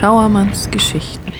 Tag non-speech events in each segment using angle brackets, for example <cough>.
Schauermanns Geschichten.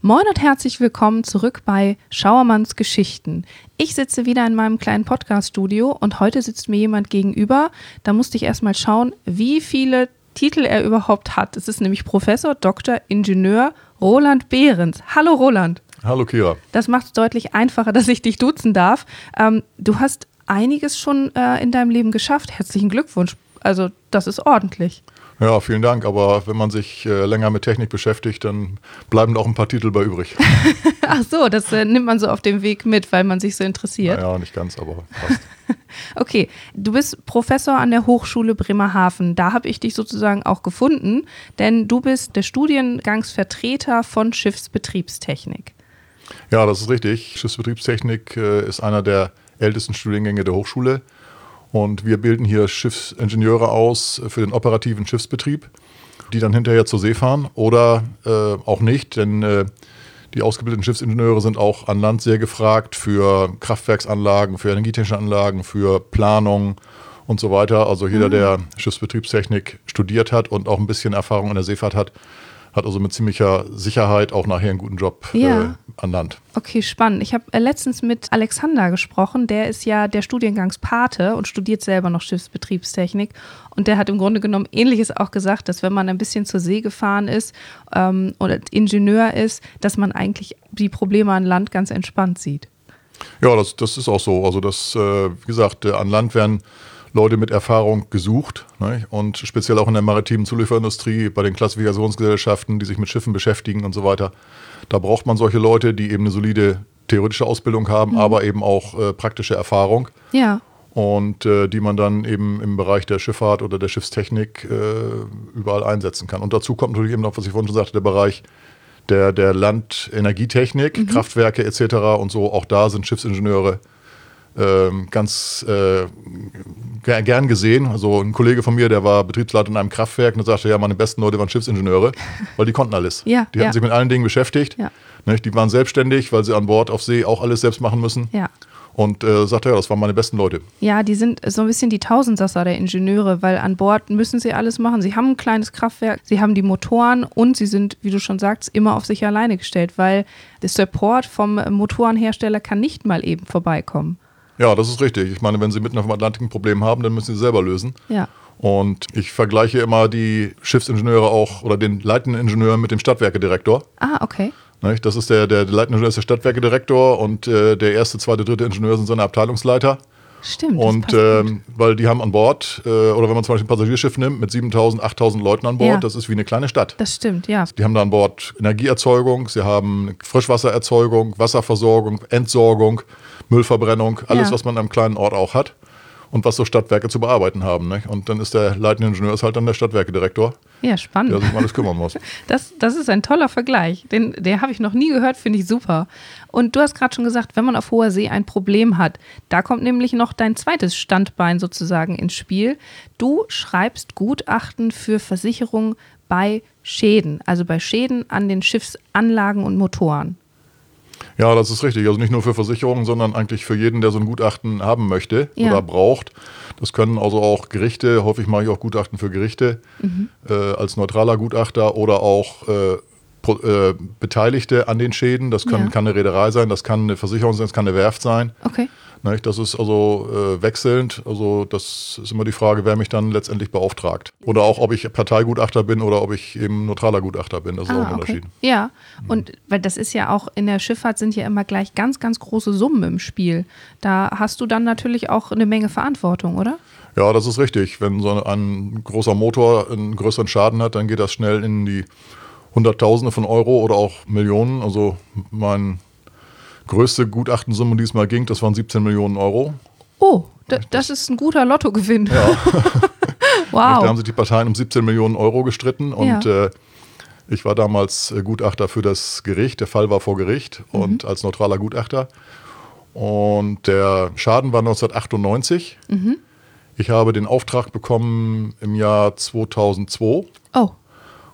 Moin und herzlich willkommen zurück bei Schauermanns Geschichten. Ich sitze wieder in meinem kleinen Podcast-Studio und heute sitzt mir jemand gegenüber. Da musste ich erstmal schauen, wie viele Titel er überhaupt hat. Es ist nämlich Professor, Dr. Ingenieur Roland Behrens. Hallo Roland. Hallo Kira. Das macht es deutlich einfacher, dass ich dich duzen darf. Ähm, du hast einiges schon äh, in deinem Leben geschafft. Herzlichen Glückwunsch. Also das ist ordentlich. Ja, vielen Dank. Aber wenn man sich äh, länger mit Technik beschäftigt, dann bleiben auch ein paar Titel bei übrig. <laughs> Ach so, das äh, nimmt man so auf dem Weg mit, weil man sich so interessiert. Ja, naja, nicht ganz, aber passt. <laughs> okay, du bist Professor an der Hochschule Bremerhaven. Da habe ich dich sozusagen auch gefunden, denn du bist der Studiengangsvertreter von Schiffsbetriebstechnik. Ja, das ist richtig. Schiffsbetriebstechnik äh, ist einer der ältesten Studiengänge der Hochschule. Und wir bilden hier Schiffsingenieure aus für den operativen Schiffsbetrieb, die dann hinterher zur See fahren oder äh, auch nicht, denn äh, die ausgebildeten Schiffsingenieure sind auch an Land sehr gefragt für Kraftwerksanlagen, für energietechnische Anlagen, für Planung und so weiter. Also jeder, mhm. der Schiffsbetriebstechnik studiert hat und auch ein bisschen Erfahrung in der Seefahrt hat, hat also mit ziemlicher Sicherheit auch nachher einen guten Job ja. äh, an Land. Okay, spannend. Ich habe äh, letztens mit Alexander gesprochen, der ist ja der Studiengangspate und studiert selber noch Schiffsbetriebstechnik. Und der hat im Grunde genommen Ähnliches auch gesagt, dass wenn man ein bisschen zur See gefahren ist ähm, oder Ingenieur ist, dass man eigentlich die Probleme an Land ganz entspannt sieht. Ja, das, das ist auch so. Also das, äh, wie gesagt, an Land werden Leute mit Erfahrung gesucht. Ne? Und speziell auch in der maritimen Zulieferindustrie, bei den Klassifikationsgesellschaften, die sich mit Schiffen beschäftigen und so weiter. Da braucht man solche Leute, die eben eine solide theoretische Ausbildung haben, mhm. aber eben auch äh, praktische Erfahrung. Ja. Und äh, die man dann eben im Bereich der Schifffahrt oder der Schiffstechnik äh, überall einsetzen kann. Und dazu kommt natürlich eben noch, was ich vorhin schon sagte, der Bereich der, der Landenergietechnik, mhm. Kraftwerke etc. und so. Auch da sind Schiffsingenieure ganz äh, gern gesehen. Also ein Kollege von mir, der war Betriebsleiter in einem Kraftwerk und sagte, ja, meine besten Leute waren Schiffsingenieure, <laughs> weil die konnten alles. Ja, die hatten ja. sich mit allen Dingen beschäftigt. Ja. Die waren selbstständig, weil sie an Bord auf See auch alles selbst machen müssen. Ja. Und äh, sagte, ja, das waren meine besten Leute. Ja, die sind so ein bisschen die Tausendsasser der Ingenieure, weil an Bord müssen sie alles machen. Sie haben ein kleines Kraftwerk, sie haben die Motoren und sie sind, wie du schon sagst, immer auf sich alleine gestellt, weil der Support vom Motorenhersteller kann nicht mal eben vorbeikommen. Ja, das ist richtig. Ich meine, wenn Sie mitten auf dem Atlantik ein Problem haben, dann müssen Sie selber lösen. Ja. Und ich vergleiche immer die Schiffsingenieure auch oder den leitenden Ingenieur mit dem Stadtwerkedirektor. Ah, okay. Das ist der, der, der leitende Ingenieur ist der Stadtwerkedirektor und äh, der erste, zweite, dritte Ingenieur sind seine Abteilungsleiter. Stimmt. Und ähm, weil die haben an Bord, äh, oder wenn man zum Beispiel ein Passagierschiff nimmt mit 7000, 8000 Leuten an Bord, ja. das ist wie eine kleine Stadt. Das stimmt, ja. Die haben da an Bord Energieerzeugung, sie haben Frischwassererzeugung, Wasserversorgung, Entsorgung, Müllverbrennung, alles, ja. was man an einem kleinen Ort auch hat und was so Stadtwerke zu bearbeiten haben. Ne? Und dann ist der leitende Ingenieur ist halt dann der Stadtwerkedirektor. Ja, spannend. Der sich um alles kümmern muss. <laughs> Das, das ist ein toller Vergleich. Den, den habe ich noch nie gehört, finde ich super. Und du hast gerade schon gesagt, wenn man auf hoher See ein Problem hat, da kommt nämlich noch dein zweites Standbein sozusagen ins Spiel. Du schreibst Gutachten für Versicherungen bei Schäden, also bei Schäden an den Schiffsanlagen und Motoren. Ja, das ist richtig. Also nicht nur für Versicherungen, sondern eigentlich für jeden, der so ein Gutachten haben möchte ja. oder braucht. Das können also auch Gerichte, häufig mache ich auch Gutachten für Gerichte mhm. äh, als neutraler Gutachter oder auch äh, äh, Beteiligte an den Schäden. Das können, ja. kann eine Reederei sein, das kann eine Versicherung sein, das kann eine Werft sein. Okay. Das ist also äh, wechselnd. Also das ist immer die Frage, wer mich dann letztendlich beauftragt. Oder auch, ob ich Parteigutachter bin oder ob ich eben neutraler Gutachter bin. Das ist ah, auch ein okay. Unterschied. Ja, und weil das ist ja auch in der Schifffahrt sind ja immer gleich ganz, ganz große Summen im Spiel. Da hast du dann natürlich auch eine Menge Verantwortung, oder? Ja, das ist richtig. Wenn so ein großer Motor einen größeren Schaden hat, dann geht das schnell in die Hunderttausende von Euro oder auch Millionen. Also mein größte Gutachtensumme, die es mal ging, das waren 17 Millionen Euro. Oh, das, ist ein guter Lottogewinn. Ja. <laughs> wow. Da haben sich die Parteien um 17 Millionen Euro gestritten und ja. äh, ich war damals äh, Gutachter für das Gericht. Der Fall war vor Gericht mhm. und als neutraler Gutachter. Und der Schaden war 1998. Mhm. Ich habe den Auftrag bekommen im Jahr 2002. Oh.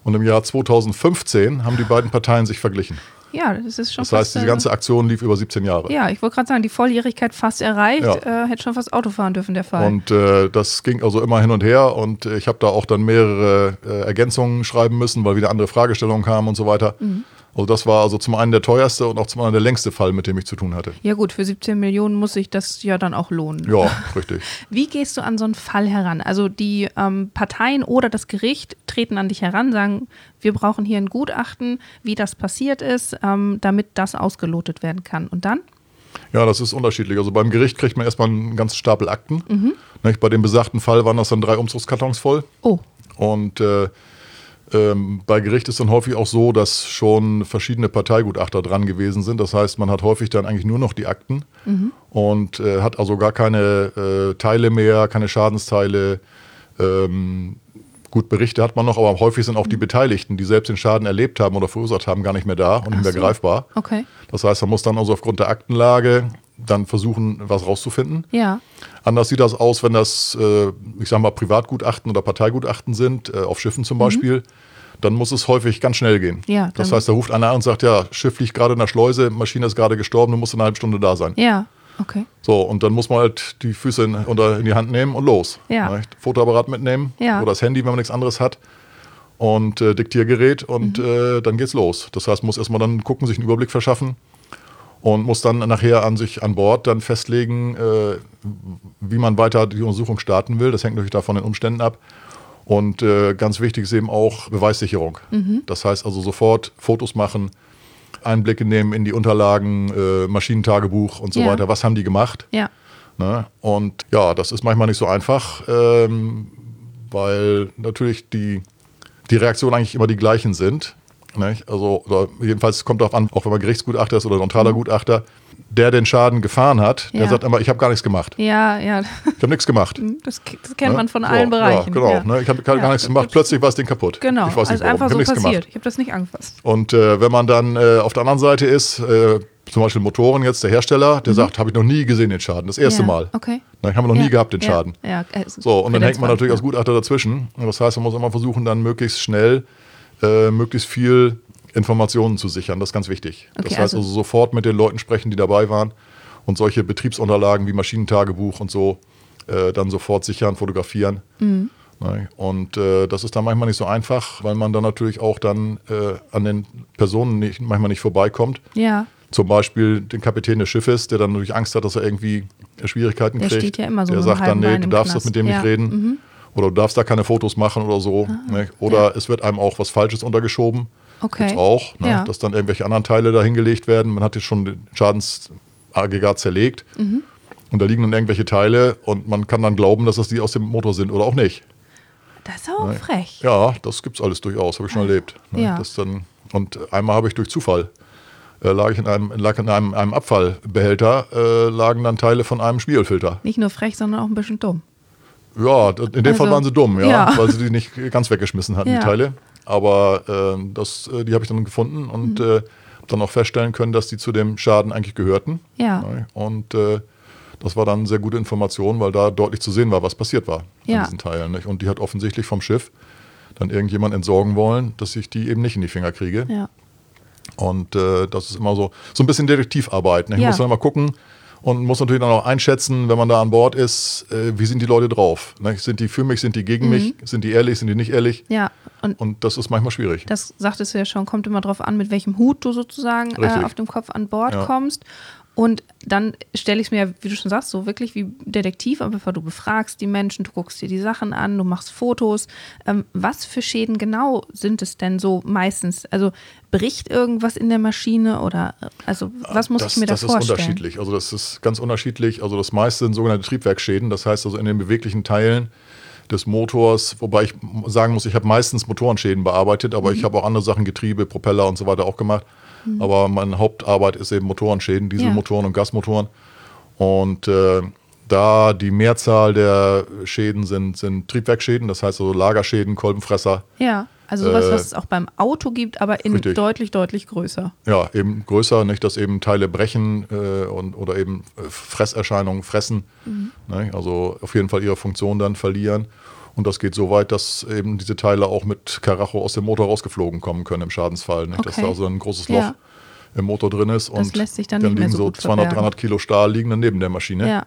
Und im Jahr 2015 haben die beiden Parteien sich verglichen. Ja, das ist schon Das heißt, diese äh, ganze Aktion lief über 17 Jahre. Ja, ich wollte gerade sagen, die Volljährigkeit fast erreicht. Ja. Äh, hätte schon fast Auto fahren dürfen, der Fall. Und äh, das ging also immer hin und her und äh, ich habe da auch dann mehrere äh, Ergänzungen schreiben müssen, weil wieder andere Fragestellungen kamen und so weiter. Mhm. Also das war also zum einen der teuerste und auch zum anderen der längste Fall, mit dem ich zu tun hatte. ja gut, für 17 Millionen muss sich das ja dann auch lohnen. Ja, richtig. <laughs> Wie gehst du an so einen Fall heran? Also die ähm, Parteien oder das Gericht treten an dich heran, sagen, wir brauchen hier ein Gutachten, wie das passiert ist, ähm, damit das ausgelotet werden kann. Und dann? Ja, das ist unterschiedlich. Also beim Gericht kriegt man erstmal einen ganzen Stapel Akten. Mhm. Nicht? Bei dem besagten Fall waren das dann drei Umzugskartons voll. Oh, Und äh, ähm, bei Gericht ist dann häufig auch so, dass schon verschiedene Parteigutachter dran gewesen sind. Das heißt, man hat häufig dann eigentlich nur noch die Akten und äh, hat also gar keine äh, Teile mehr, keine Schadensteile. Ähm, gut, Berichte hat man noch, aber häufig sind auch die Beteiligten, die selbst den Schaden erlebt haben oder verursacht haben, gar nicht mehr da und nicht mehr so. greifbar. okay. Das heißt, man muss dann also aufgrund der Aktenlage dann versuchen, was rauszufinden. Ja. Anders sieht das aus, wenn das, äh, ich sag mal, Privatgutachten oder Parteigutachten sind, äh, auf Schiffen zum Beispiel. Dann muss es häufig ganz schnell gehen. Mhm. Ja, das heißt, da ruft einer an und sagt, ja, Schiff liegt gerade in der Schleuse, Maschine ist gerade gestorben, du musst in einer halben Stunde da sein. Ja. Okay. So, und dann muss man halt die Füße in, unter, in die Hand nehmen und los. Ja. Nicht? Fotoapparat mitnehmen Ja. oder das Handy, wenn man nichts anderes hat. Und äh, Diktiergerät und Mhm. äh, dann geht's los. Das heißt, man muss erstmal dann gucken, sich einen Überblick verschaffen und muss dann nachher an sich an Bord dann festlegen, äh, wie man weiter die Untersuchung starten will. Das hängt natürlich davon den Umständen ab. Und äh, ganz wichtig ist eben auch Beweissicherung. Mhm. Das heißt also sofort Fotos machen, Einblicke nehmen in die Unterlagen, äh, Maschinentagebuch und so Ja. weiter. Was haben die gemacht? Ja. Ne? Und ja, das ist manchmal nicht so einfach, ähm, weil natürlich die, die Reaktionen eigentlich immer die gleichen sind. Nicht? Also, jedenfalls kommt darauf an, auch wenn man Gerichtsgutachter ist oder neutraler Gutachter, der den Schaden gefahren hat, der Mhm. Ja. sagt immer, ich habe gar nichts gemacht. Ja, ja. Ich habe nichts gemacht. Das, das kennt Ne? man von So, allen Bereichen. Ja, genau. Ja. Ne? Ich habe gar, nichts gemacht. Plötzlich war das Ding kaputt. Genau, Ich weiß nicht also warum. einfach ich so passiert. gemacht. Ich habe das nicht angefasst. Und äh, wenn man dann äh, auf der anderen Seite ist, äh, zum Beispiel Motoren jetzt, der Hersteller, der sagt, habe ich noch nie gesehen den Schaden, das erste Mhm. ja. Mal. Okay. Ne, haben wir noch ja. nie gehabt, den ja. Schaden. Ja. äh, So, und dann hängt man natürlich als. Gutachter dazwischen. Und Das heißt, man muss immer versuchen, dann möglichst schnell äh, möglichst viel Informationen zu sichern. Das ist ganz wichtig. Okay, das heißt also- also sofort mit den Leuten sprechen, die dabei waren und solche Betriebsunterlagen wie Maschinentagebuch und so äh, dann sofort sichern, fotografieren. Mhm. Ne? Und äh, das ist dann manchmal nicht so einfach, weil man dann natürlich auch dann äh, an den Personen nicht, manchmal nicht vorbeikommt. Ja. Zum Beispiel den Kapitän des Schiffes, der dann natürlich Angst hat, dass er irgendwie Schwierigkeiten Der kriegt. steht ja immer so Der sagt dann, nee, du darfst Knast. das mit dem Ja. Mhm. Nicht reden. Oder du darfst da keine Fotos machen oder so. ne? Oder es wird einem auch was Falsches untergeschoben. Okay. Gibt's auch, ne? Ja. dass dann irgendwelche anderen Teile da hingelegt werden. Man hat jetzt schon den Schadensaggregat zerlegt. Mhm. Und da liegen dann irgendwelche Teile und man kann dann glauben, dass das die aus dem Motor sind oder auch nicht. Das ist auch frech. Ja, das gibt's alles durchaus, habe ich schon erlebt. Ne? Ja. Das dann, und einmal habe ich durch Zufall, äh, lag ich in einem, lag in einem, einem Abfallbehälter, äh, lagen dann Teile von einem Spiegelfilter. Nicht nur frech, sondern auch ein bisschen dumm. Ja, in dem Fall Also, waren sie dumm, ja, ja. weil sie die nicht ganz weggeschmissen hatten, Ja. die Teile. Aber äh, das, äh, die habe ich dann gefunden und Mhm. äh, dann auch feststellen können, dass die zu dem Schaden eigentlich gehörten. Ja. Ne? Und äh, das war dann sehr gute Information, weil da deutlich zu sehen war, was passiert war Ja. an diesen Teilen. Nicht? Und die hat offensichtlich vom Schiff dann irgendjemand entsorgen wollen, dass ich die eben nicht in die Finger kriege. Ja. Und äh, das ist immer so, so ein bisschen Detektivarbeit. Ne? Ich muss dann mal gucken und muss natürlich dann auch einschätzen, wenn man da an Bord ist, äh, wie sind die Leute drauf? Ne? Sind die für mich, sind die gegen Mhm. mich, sind die ehrlich, sind die nicht ehrlich? Ja. Und Und das ist manchmal schwierig. das sagtest du ja schon, kommt immer drauf an, mit welchem Hut du sozusagen äh, auf dem Kopf an Bord Ja. kommst. Und dann stelle ich es mir, wie du schon sagst, so wirklich wie Detektiv, aber du befragst die Menschen, du guckst dir die Sachen an, du machst Fotos. Ähm, was für Schäden genau sind es denn so meistens? Also bricht irgendwas in der Maschine oder äh, also was muss das, ich mir da das ist vorstellen? unterschiedlich. Also das ist ganz unterschiedlich. Also das meiste sind sogenannte Triebwerksschäden. Das heißt also in den beweglichen Teilen des Motors, wobei ich sagen muss, ich habe meistens Motorenschäden bearbeitet, aber Mhm. ich habe auch andere Sachen, Getriebe, Propeller und so weiter auch gemacht. Aber meine Hauptarbeit ist eben Motorenschäden, Dieselmotoren und Gasmotoren. Und äh, da die Mehrzahl der Schäden sind, sind Triebwerksschäden, das heißt also Lagerschäden, Kolbenfresser, Ja, also sowas, Äh, was es auch beim Auto gibt, aber in richtig. deutlich, deutlich größer. ja, eben größer, nicht, dass eben Teile brechen äh, und, oder eben äh, Fresserscheinungen fressen. Ne, also auf jeden Fall ihre Funktion dann verlieren. Und das geht so weit, dass eben diese Teile auch mit Karacho aus dem Motor rausgeflogen kommen können im Schadensfall. Nicht? Dass Okay. da also ein großes Loch Ja. im Motor drin ist. Das und lässt sich dann dann nicht mehr liegen so so gut 200, verbergen. 300 Kilo Stahl liegen dann neben der Maschine. Ja.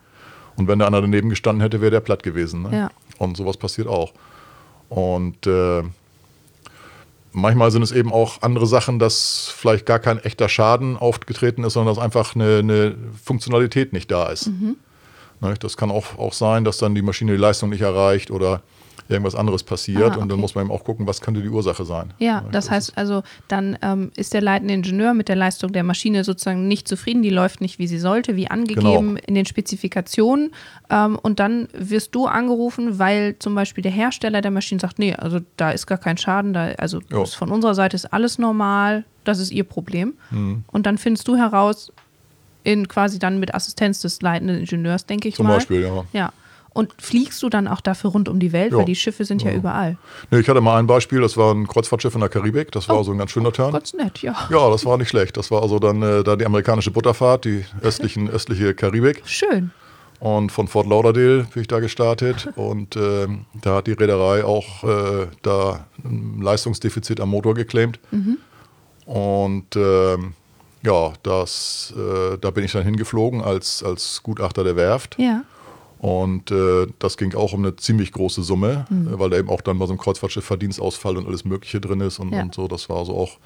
Und wenn da einer daneben gestanden hätte, wäre der platt gewesen. Ne? Ja. Und sowas passiert auch. Und äh, manchmal sind es eben auch andere Sachen, dass vielleicht gar kein echter Schaden aufgetreten ist, sondern dass einfach eine, eine Funktionalität nicht da ist. Mhm. Das kann auch, auch sein, dass dann die Maschine die Leistung nicht erreicht oder irgendwas anderes passiert. Ah, Und dann okay. muss man eben auch gucken, was könnte die Ursache sein. Ja, das heißt also, dann ähm, ist der leitende Ingenieur mit der Leistung der Maschine sozusagen nicht zufrieden, die läuft nicht, wie sie sollte, wie angegeben Genau. in den Spezifikationen. Ähm, und dann wirst du angerufen, weil zum Beispiel der Hersteller der Maschine sagt, nee, also da ist gar kein Schaden, da, also von unserer Seite ist alles normal, das ist ihr Problem. Mhm. Und dann findest du heraus, in quasi dann mit Assistenz des leitenden Ingenieurs, denke ich Zum mal. Beispiel, ja. Ja. Und fliegst du dann auch dafür rund um die Welt, Ja. weil die Schiffe sind ja, Ja. überall. Nee, ich hatte mal ein Beispiel, das war ein Kreuzfahrtschiff in der Karibik. Das war so ein ganz schöner Turn. Ganz nett, ja. Ja, das war nicht schlecht. Das war also dann äh, da die amerikanische Butterfahrt, die östlichen, östliche Karibik. Schön. Und von Fort Lauderdale bin ich da gestartet. Und ähm, da hat die Reederei auch äh, da ein Leistungsdefizit am Motor geclaimt. Und ähm, ja, das, äh, da bin ich dann hingeflogen als, als Gutachter der Werft. Ja. Und äh, das ging auch um eine ziemlich große Summe, äh, weil da eben auch dann bei so einem Kreuzfahrtschiff Verdienstausfall und alles Mögliche drin ist und, Ja. und so. Das war also auch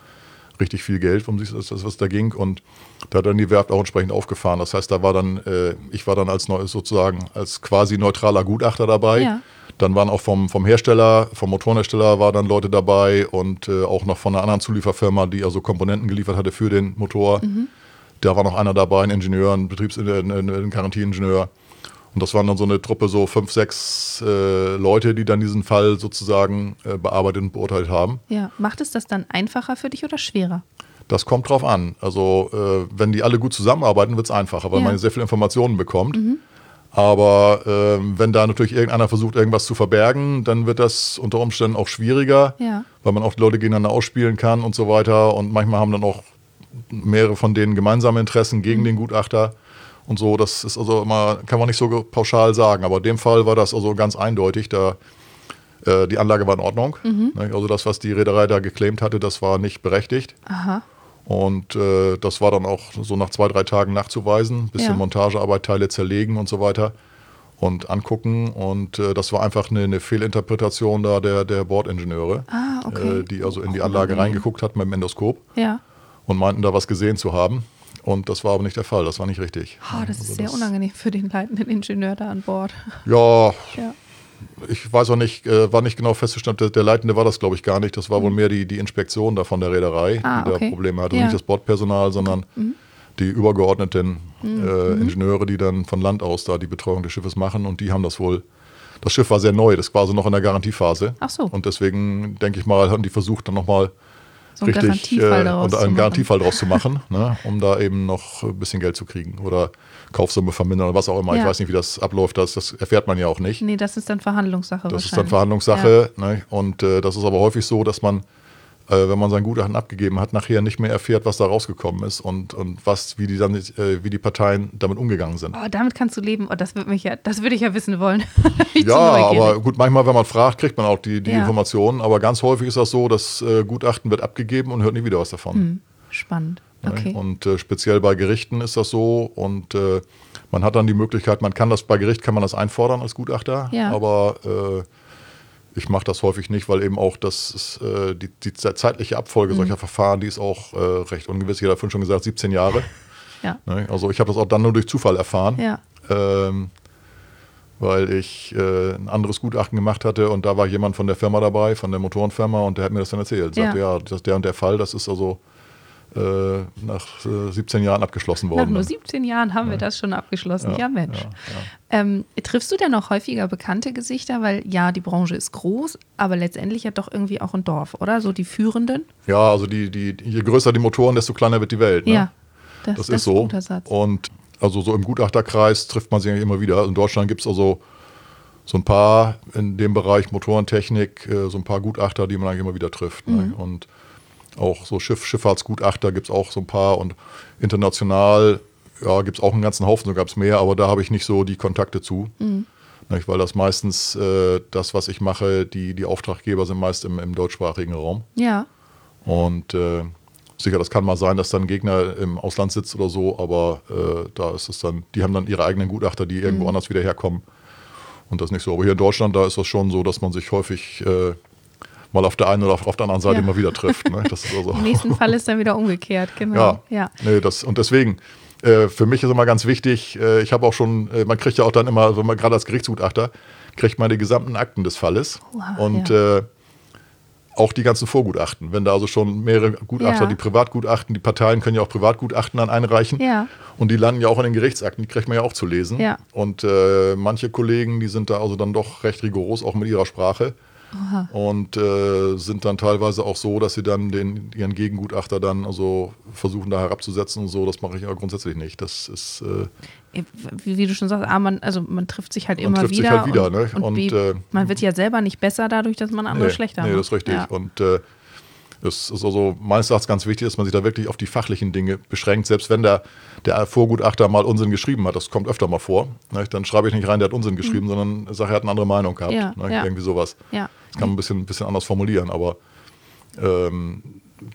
richtig viel Geld, um sich das, was da ging. Und da hat dann die Werft auch entsprechend aufgefahren. Das heißt, da war dann, äh, ich war dann als sozusagen als quasi neutraler Gutachter dabei. Ja. Dann waren auch vom, vom Hersteller, vom Motorenhersteller war dann Leute dabei und äh, auch noch von einer anderen Zulieferfirma, die also Komponenten geliefert hatte für den Motor. Da war noch einer dabei, ein Ingenieur, ein Betriebs-, ein, ein, ein Garantieingenieur. Und das waren dann so eine Truppe, so fünf, sechs äh, Leute, die dann diesen Fall sozusagen äh, bearbeitet und beurteilt haben. Ja, macht es das dann einfacher für dich oder schwerer? Das kommt drauf an. Also, äh, wenn die alle gut zusammenarbeiten, wird es einfacher, weil Ja. man sehr viele Informationen bekommt. Aber ähm, wenn da natürlich irgendeiner versucht, irgendwas zu verbergen, dann wird das unter Umständen auch schwieriger, Ja. weil man auch die Leute gegeneinander ausspielen kann und so weiter. Und manchmal haben dann auch mehrere von denen gemeinsame Interessen gegen den Gutachter und so. Das ist also immer, kann man nicht so pauschal sagen. Aber in dem Fall war das also ganz eindeutig. Da äh, die Anlage war in Ordnung. Ne? Also das, was die Reederei da geclaimt hatte, das war nicht berechtigt. Aha. Und äh, das war dann auch so nach zwei, drei Tagen nachzuweisen, bisschen Ja. Montagearbeit, Teile zerlegen und so weiter und angucken. Und äh, das war einfach eine, eine Fehlinterpretation da der, der Bordingenieure, Ah, okay. äh, die also in die Anlage unangenehm. reingeguckt hatten mit dem Endoskop Ja. und meinten da was gesehen zu haben. Und das war aber nicht der Fall, das war nicht richtig. Oh, das ist Also sehr unangenehm für den leitenden Ingenieur da an Bord. Ja, Ja. Ich weiß auch nicht, äh, war nicht genau festgestellt, der, der Leitende war das, glaube ich, gar nicht. Das war wohl mehr die, die Inspektion da von der Reederei, Mhm. Ah, die okay. da Probleme hatte. Ja. Mhm. Nicht das Bordpersonal, sondern die übergeordneten äh, Ingenieure, die dann von Land aus da die Betreuung des Schiffes machen. Und die haben das wohl. Das Schiff war sehr neu, das war also noch in der Garantiephase. Ach so. Und deswegen, denke ich mal, haben die versucht, dann nochmal So einen richtig Garantiefall äh, daraus und zu einen machen. Garantiefall draus zu machen, <laughs> ne, um da eben noch ein bisschen Geld zu kriegen oder Kaufsumme vermindern oder was auch immer. Ich Ja. weiß nicht, wie das abläuft, das, das erfährt man ja auch nicht. Nee, das ist dann Verhandlungssache Das ist dann Verhandlungssache. Ne? Und äh, das ist aber häufig so, dass man, äh, wenn man sein Gutachten abgegeben hat, nachher nicht mehr erfährt, was da rausgekommen ist und, und was, wie die dann, äh, wie die Parteien damit umgegangen sind. Oh, damit kannst du leben. Oh, das würde mich ja, das würde ich ja wissen wollen. <laughs> Ja, aber gut, manchmal, wenn man fragt, kriegt man auch die, die Ja. Informationen. Aber ganz häufig ist das so, das äh, Gutachten wird abgegeben und hört nie wieder was davon. Hm, spannend. Ne? Okay. Und äh, speziell bei Gerichten ist das so. Und äh, man hat dann die Möglichkeit, man kann das bei Gericht kann man das einfordern als Gutachter, Ja. aber äh, ich mache das häufig nicht, weil eben auch das ist, äh, die, die zeitliche Abfolge Mhm. solcher Verfahren, die ist auch äh, recht ungewiss. Ich habe vorhin schon gesagt, 17 Jahre. <laughs> Ja. Ne? Also ich habe das auch dann nur durch Zufall erfahren. Ja. Ähm, weil ich äh, ein anderes Gutachten gemacht hatte und da war jemand von der Firma dabei, von der Motorenfirma und der hat mir das dann erzählt. Sagte, Ja. ja, das, der und der Fall, das ist also nach äh, 17 Jahren abgeschlossen Nach worden. nur 17 Jahren haben wir das schon abgeschlossen. Ja, Mensch. Ja, ja. Ähm, triffst du denn noch häufiger bekannte Gesichter? Weil ja, die Branche ist groß, aber letztendlich ja doch irgendwie auch ein Dorf, oder? So die Führenden. ja, also die, die, je größer die Motoren, desto kleiner wird die Welt. Ne? Ja, das, das, das ist so. ein guter Satz. Und also so im Gutachterkreis trifft man sich eigentlich immer wieder. In Deutschland gibt es also so ein paar in dem Bereich Motorentechnik, äh, so ein paar Gutachter, die man eigentlich immer wieder trifft. Ne? Und auch so Schiff, Schifffahrtsgutachter gibt es auch so ein paar und international ja, gibt es auch einen ganzen Haufen, so gab es mehr, aber da habe ich nicht so die Kontakte zu. Nicht, weil das meistens äh, das, was ich mache, die, die Auftraggeber sind meist im, im deutschsprachigen Raum. ja, Und äh, Sicher, das kann mal sein, dass dann ein Gegner im Ausland sitzt oder so, aber äh, da ist es dann, die haben dann ihre eigenen Gutachter, die irgendwo Mhm. anders wieder herkommen. Und das nicht so. Aber hier in Deutschland, da ist das schon so, dass man sich häufig äh, mal auf der einen oder auf, der anderen Seite Ja. mal wieder trifft. Ne? Also, Im nächsten <laughs> Fall ist dann wieder umgekehrt, genau. ja, ja. Nee, das, und deswegen, äh, für mich ist immer ganz wichtig, äh, ich habe auch schon, äh, man kriegt ja auch dann immer, wenn man gerade als Gerichtsgutachter, kriegt man die gesamten Akten des Falles Wow, und ja. äh, auch die ganzen Vorgutachten. Wenn da also schon mehrere Gutachter, Ja. die Privatgutachten, die Parteien können ja auch Privatgutachten dann einreichen. Ja. Und die landen ja auch in den Gerichtsakten, die kriegt man ja auch zu lesen. Und äh, manche Kollegen, die sind da also dann doch recht rigoros, auch mit ihrer Sprache. Und äh, sind dann teilweise auch so, dass sie dann den, ihren Gegengutachter dann also versuchen da herabzusetzen und so. Das mache ich aber grundsätzlich nicht. Das ist, äh, Wie, wie du schon sagst, A, man, also man trifft sich halt Man immer trifft sich wieder. halt wieder, und, ne? und, Und, B, äh, man wird ja selber nicht besser dadurch, dass man andere nee, schlechter nee, macht. das ist richtig. Ja. Und äh, es ist also meines Erachtens ganz wichtig, dass man sich da wirklich auf die fachlichen Dinge beschränkt. Selbst wenn der, der Vorgutachter mal Unsinn geschrieben hat, das kommt öfter mal vor, ne? dann schreibe ich nicht rein, der hat Unsinn geschrieben, sondern sage, er hat eine andere Meinung gehabt. Mhm. Ja, ne? ja. Irgendwie sowas. Ja. Das kann man ein bisschen, ein bisschen anders formulieren, aber ähm,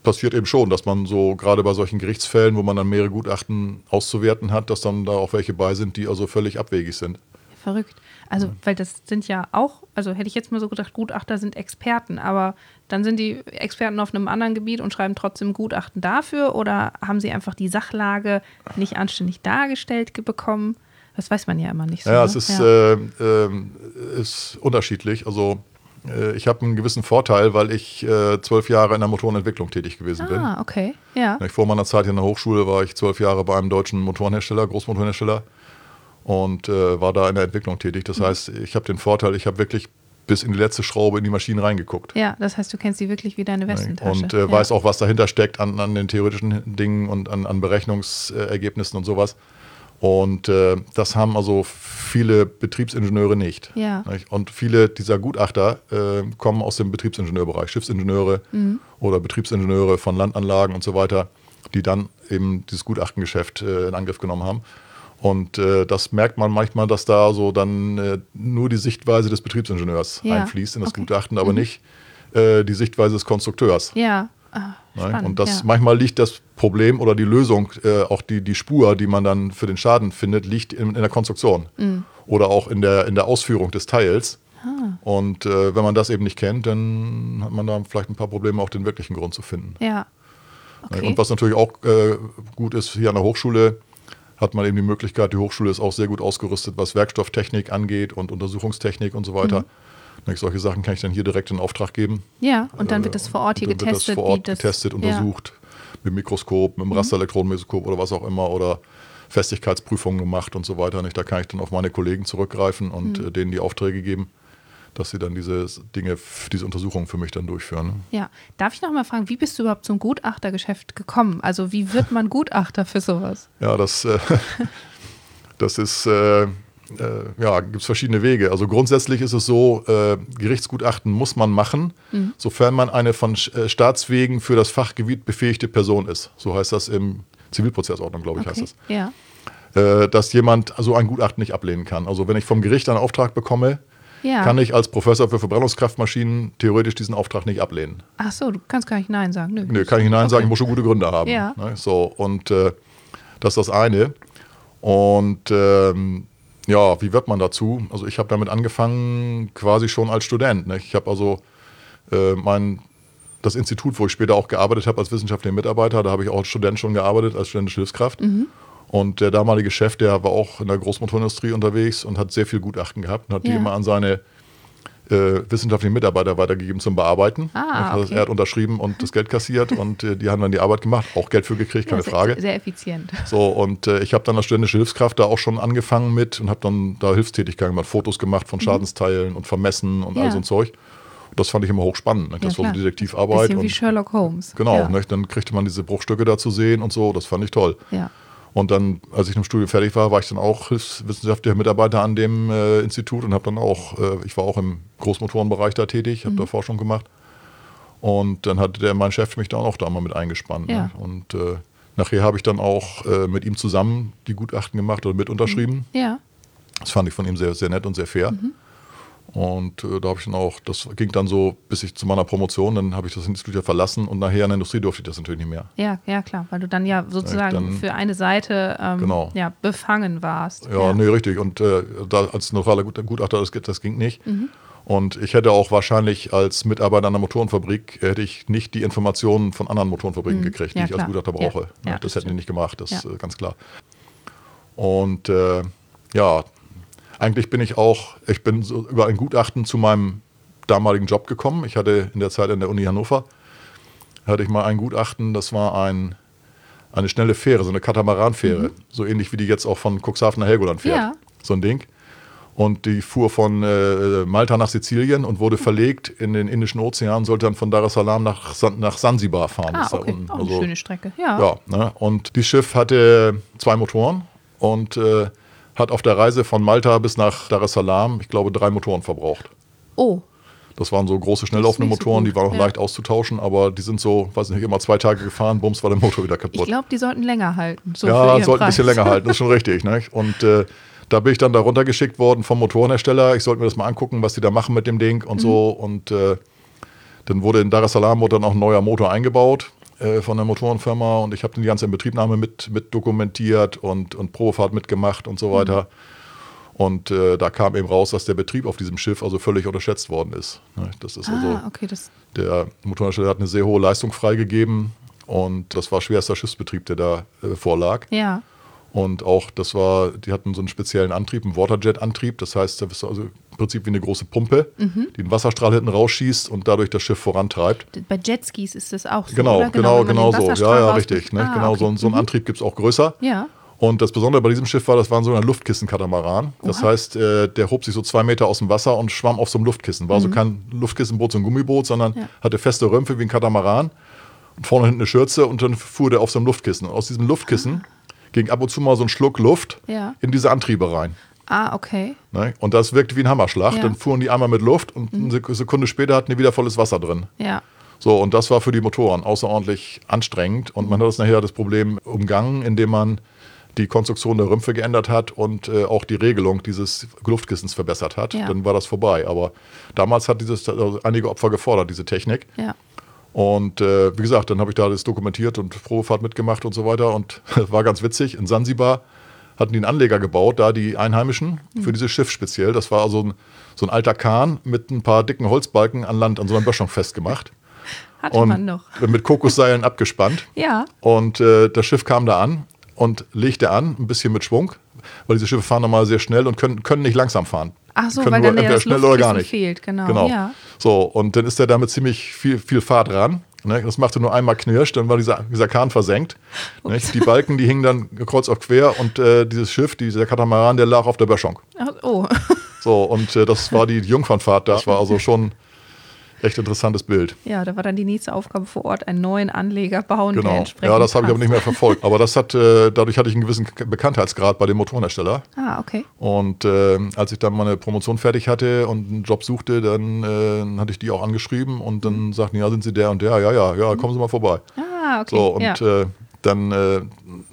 passiert eben schon, dass man so gerade bei solchen Gerichtsfällen, wo man dann mehrere Gutachten auszuwerten hat, dass dann da auch welche bei sind, die also völlig abwegig sind. Verrückt. Also, weil das sind ja auch, also hätte ich jetzt mal so gedacht, Gutachter sind Experten, aber dann sind die Experten auf einem anderen Gebiet und schreiben trotzdem Gutachten dafür oder haben sie einfach die Sachlage nicht anständig dargestellt ge- bekommen? Das weiß man ja immer nicht so. Ja, ne? es ist, ja. äh, ähm, ist unterschiedlich. Also äh, ich habe einen gewissen Vorteil, weil ich äh, zwölf Jahre in der Motorenentwicklung tätig gewesen bin. ah, okay. Ja. Ich, vor meiner Zeit hier in der Hochschule war ich zwölf Jahre bei einem deutschen Motorenhersteller, Großmotorenhersteller und äh, war da in der Entwicklung tätig. Mhm. Das heißt, ich habe den Vorteil, ich habe wirklich bis in die letzte Schraube in die Maschinen reingeguckt. Ja, das heißt, du kennst sie wirklich wie deine Westentasche. Und äh, ja. weiß auch, was dahinter steckt an, an den theoretischen Dingen und an, an Berechnungsergebnissen und sowas. Und äh, das haben also viele Betriebsingenieure nicht. Ja. Nicht? Und viele dieser Gutachter äh, kommen aus dem Betriebsingenieurbereich, Schiffsingenieure Mhm. oder Betriebsingenieure von Landanlagen und so weiter, die dann eben dieses Gutachtengeschäft äh, in Angriff genommen haben. Und äh, das merkt man manchmal, dass da so dann äh, nur die Sichtweise des Betriebsingenieurs Ja, einfließt in das okay. Gutachten, aber nicht äh, die Sichtweise des Konstrukteurs. Ja. Ah, Ne? spannend, Und das ja. manchmal liegt das Problem oder die Lösung, äh, auch die, die Spur, die man dann für den Schaden findet, liegt in, in der Konstruktion Mhm. oder auch in der, in der Ausführung des Teils. Ah. Und äh, wenn man das eben nicht kennt, dann hat man da vielleicht ein paar Probleme, auch den wirklichen Grund zu finden. Ja. Ne? Okay. Und was natürlich auch äh, gut ist, hier an der Hochschule hat man eben die Möglichkeit, die Hochschule ist auch sehr gut ausgerüstet, was Werkstofftechnik angeht und Untersuchungstechnik und so weiter. Mhm. Solche Sachen kann ich dann hier direkt in Auftrag geben. ja, und dann wird das vor Ort hier Dann wird getestet. das vor Ort das, getestet, ja. untersucht, mit dem Mikroskop, Mhm. mit dem Rasterelektronenmikroskop oder was auch immer oder Festigkeitsprüfungen gemacht und so weiter. Nicht? Da kann ich dann auf meine Kollegen zurückgreifen und Mhm. äh, denen die Aufträge geben, dass sie dann diese Dinge, diese Untersuchungen für mich dann durchführen. ne? Ja, darf ich noch mal fragen, wie bist du überhaupt zum Gutachtergeschäft gekommen? Also wie wird man Gutachter für sowas? <laughs> Ja, das, äh, <laughs> das ist, äh, äh, ja, gibt es verschiedene Wege. Also grundsätzlich ist es so, äh, Gerichtsgutachten muss man machen, Mhm. sofern man eine von äh, Staatswegen für das Fachgebiet befähigte Person ist. So heißt das im Zivilprozessordnung, glaube ich, heißt Okay. das. Ja. Äh, dass jemand so ein Gutachten nicht ablehnen kann. Also wenn ich vom Gericht einen Auftrag bekomme, Ja. kann ich als Professor für Verbrennungskraftmaschinen theoretisch diesen Auftrag nicht ablehnen. Ach so, du kannst gar nicht Nein sagen. Nö, Nö, kann ich Nein sagen, ich muss schon gute Gründe haben. Ja. Ne? So, und äh, das ist das eine. Und ähm, ja, wie wird man dazu? Also ich habe damit angefangen quasi schon als Student. Ne? Ich habe also äh, mein, das Institut, wo ich später auch gearbeitet habe als wissenschaftlicher Mitarbeiter, da habe ich auch als Student schon gearbeitet, als studentische Hilfskraft. Mhm. Und der damalige Chef, der war auch in der Großmotorindustrie unterwegs und hat sehr viel Gutachten gehabt und hat die Ja. immer an seine äh, wissenschaftlichen Mitarbeiter weitergegeben zum Bearbeiten. Ah, okay. Er hat unterschrieben und das Geld kassiert <laughs> und äh, die haben dann die Arbeit gemacht, auch Geld für gekriegt, keine Frage. Sehr effizient. So, und äh, ich habe dann als studentische Hilfskraft da auch schon angefangen mit und habe dann da Hilfstätigkeiten gemacht, Fotos gemacht von Schadensteilen und vermessen und Mhm. Ja. all so ein Zeug. Und das fand ich immer hochspannend. Ne? Das Ja, war so. Detektivarbeit. Bisschen wie Und, Sherlock Holmes. genau, Ja. ne? dann kriegte man diese Bruchstücke da zu sehen und so, das fand ich toll. ja. Und dann, als ich im Studium fertig war, war ich dann auch hilfswissenschaftlicher Mitarbeiter an dem äh, Institut und habe dann auch, äh, ich war auch im Großmotorenbereich da tätig, Mhm. habe da Forschung gemacht. Und dann hat der, mein Chef mich dann auch da mal mit eingespannt. Ja. Ne? Und äh, nachher habe ich dann auch äh, mit ihm zusammen die Gutachten gemacht oder mit unterschrieben. Ja. Das fand ich von ihm sehr, sehr nett und sehr fair. Und äh, da habe ich dann auch, das ging dann so, bis ich zu meiner Promotion, dann habe ich das Institut ja verlassen und nachher in der Industrie durfte ich das natürlich nicht mehr. Ja, ja, klar, weil du dann ja sozusagen dann- für eine Seite ähm, Genau. ja, befangen warst. Ja, nee, richtig. Und äh, da als neutraler Gut- Gutachter, das, das ging nicht. Mhm. Und ich hätte auch wahrscheinlich als Mitarbeiter einer Motorenfabrik, äh, hätte ich nicht die Informationen von anderen Motorenfabriken gekriegt, die Mhm. Ja, ich als. Gutachter Ja. brauche. Ja, das das hätten die nicht gemacht, das Ja. ist äh, ganz klar. Und äh, ja, eigentlich bin ich auch, ich bin so über ein Gutachten zu meinem damaligen Job gekommen. Ich hatte in der Zeit in der Uni Hannover, hatte ich mal ein Gutachten, das war ein, eine schnelle Fähre, so eine Katamaranfähre, so ähnlich wie die jetzt auch von Cuxhaven nach Helgoland fährt. Mhm. Ja. So ein Ding. Und die fuhr von äh, Malta nach Sizilien und wurde verlegt in den Indischen Ozean, sollte dann von Dar es Salaam nach, San, nach Sansibar fahren. Ah, okay. Auch eine Also- schöne Strecke. Ja. ja, ne? und dieses Schiff hatte zwei Motoren und äh, hat auf der Reise von Malta bis nach Dar es Salaam, ich glaube, drei Motoren verbraucht. Oh, Das waren so große, schnelllaufende nicht so Motoren, die waren auch ja. leicht auszutauschen, aber die sind so, weiß nicht, immer zwei Tage gefahren, bums, war der Motor wieder ich kaputt. glaube, die sollten länger halten. So ja, sollten ein bisschen länger halten, das ist schon <laughs> richtig. Ne? Und äh, da bin ich dann da runtergeschickt worden vom Motorenhersteller. Ich sollte mir das mal angucken, was die da machen mit dem Ding und so. Und äh, dann wurde in Dar es Salaam wurde dann auch ein neuer Motor eingebaut äh, von der Motorenfirma und ich habe die ganze Inbetriebnahme mit, mit dokumentiert und, und Probefahrt mitgemacht und so weiter. Und äh, da kam eben raus, dass der Betrieb auf diesem Schiff also völlig unterschätzt worden ist. Ne? Das ist also Ah, okay, das. der Motorhersteller hat eine sehr hohe Leistung freigegeben und das war schwerster Schiffsbetrieb, der da äh, vorlag. Ja. Und auch, das war, die hatten so einen speziellen Antrieb, einen Waterjet-Antrieb. Das heißt, da bist du also im Prinzip wie eine große Pumpe, Mhm. die einen Wasserstrahl hinten rausschießt und dadurch das Schiff vorantreibt. Bei Jetskis ist das auch so. Genau, oder? genau, genau den so. Ja, ja, richtig. Ne? Ah, genau, so, okay. ein- so ein Antrieb gibt es auch größer. Ja. Und das Besondere bei diesem Schiff war, das war so ein Luftkissen-Katamaran. Das heißt, äh, der hob sich so zwei Meter aus dem Wasser und schwamm auf so einem Luftkissen. War also kein Luftkissenboot, so ein Gummiboot, sondern Mhm. Ja. hatte feste Römpfe wie ein Katamaran. Und vorne hinten eine Schürze und dann fuhr der auf so einem Luftkissen. Und aus diesem Luftkissen ging ab und zu mal so ein Schluck Luft. Ja. in diese Antriebe rein. Ah, okay. Ne? Und das wirkte wie ein Hammerschlag. Ja. Mhm. Dann fuhren die einmal mit Luft und eine Sek- Sekunde später hatten die wieder volles Wasser drin. Ja. So, und das war für die Motoren außerordentlich anstrengend. Und man hat das nachher das Problem umgangen, indem man die Konstruktion der Rümpfe geändert hat und äh, auch die Regelung dieses Luftkissens verbessert hat. Ja. Dann war das vorbei. Aber damals hat dieses also einige Opfer gefordert, diese Technik. Ja. Und äh, wie gesagt, dann habe ich da das dokumentiert und Probefahrt mitgemacht und so weiter. Und <laughs> war ganz witzig. In Sansibar hatten die einen Anleger gebaut, da die Einheimischen, Hm. für dieses Schiff speziell. Das war also ein, so ein alter Kahn mit ein paar dicken Holzbalken an Land an so einer Böschung festgemacht. <laughs> Hatte Und man noch. <laughs> mit Kokosseilen abgespannt. Ja. Und äh, das Schiff kam da an und legte an, ein bisschen mit Schwung, weil diese Schiffe fahren normal sehr schnell und können, können nicht langsam fahren. Ach so, können weil nur dann entweder schnell oder gar nicht. fehlt. Genau. Genau. Ja. So, und dann ist er da mit ziemlich viel, viel Fahrt ran. Ne? Das machte nur einmal Knirsch, dann war dieser, dieser Kahn versenkt. Ne? Die Balken, die hingen dann kreuz auf quer und äh, dieses Schiff, dieser Katamaran, der lag auf der Böschung. Ach, Oh. <laughs> So, und äh, das war die Jungfernfahrt. Das war also schon echt interessantes Bild. Ja, da war dann die nächste Aufgabe vor Ort, einen neuen Anleger bauen, der Genau. entsprechend Ja, das habe ich aber nicht mehr verfolgt. Aber das hat, äh, dadurch hatte ich einen gewissen Bekanntheitsgrad bei dem Motorenhersteller. Ah, okay. Und äh, als ich dann meine Promotion fertig hatte und einen Job suchte, dann äh, hatte ich die auch angeschrieben und dann sagten, ja, sind Sie der und der? Ja, ja, ja, kommen Sie mal vorbei. Ah, okay. So, und ja. Dann äh,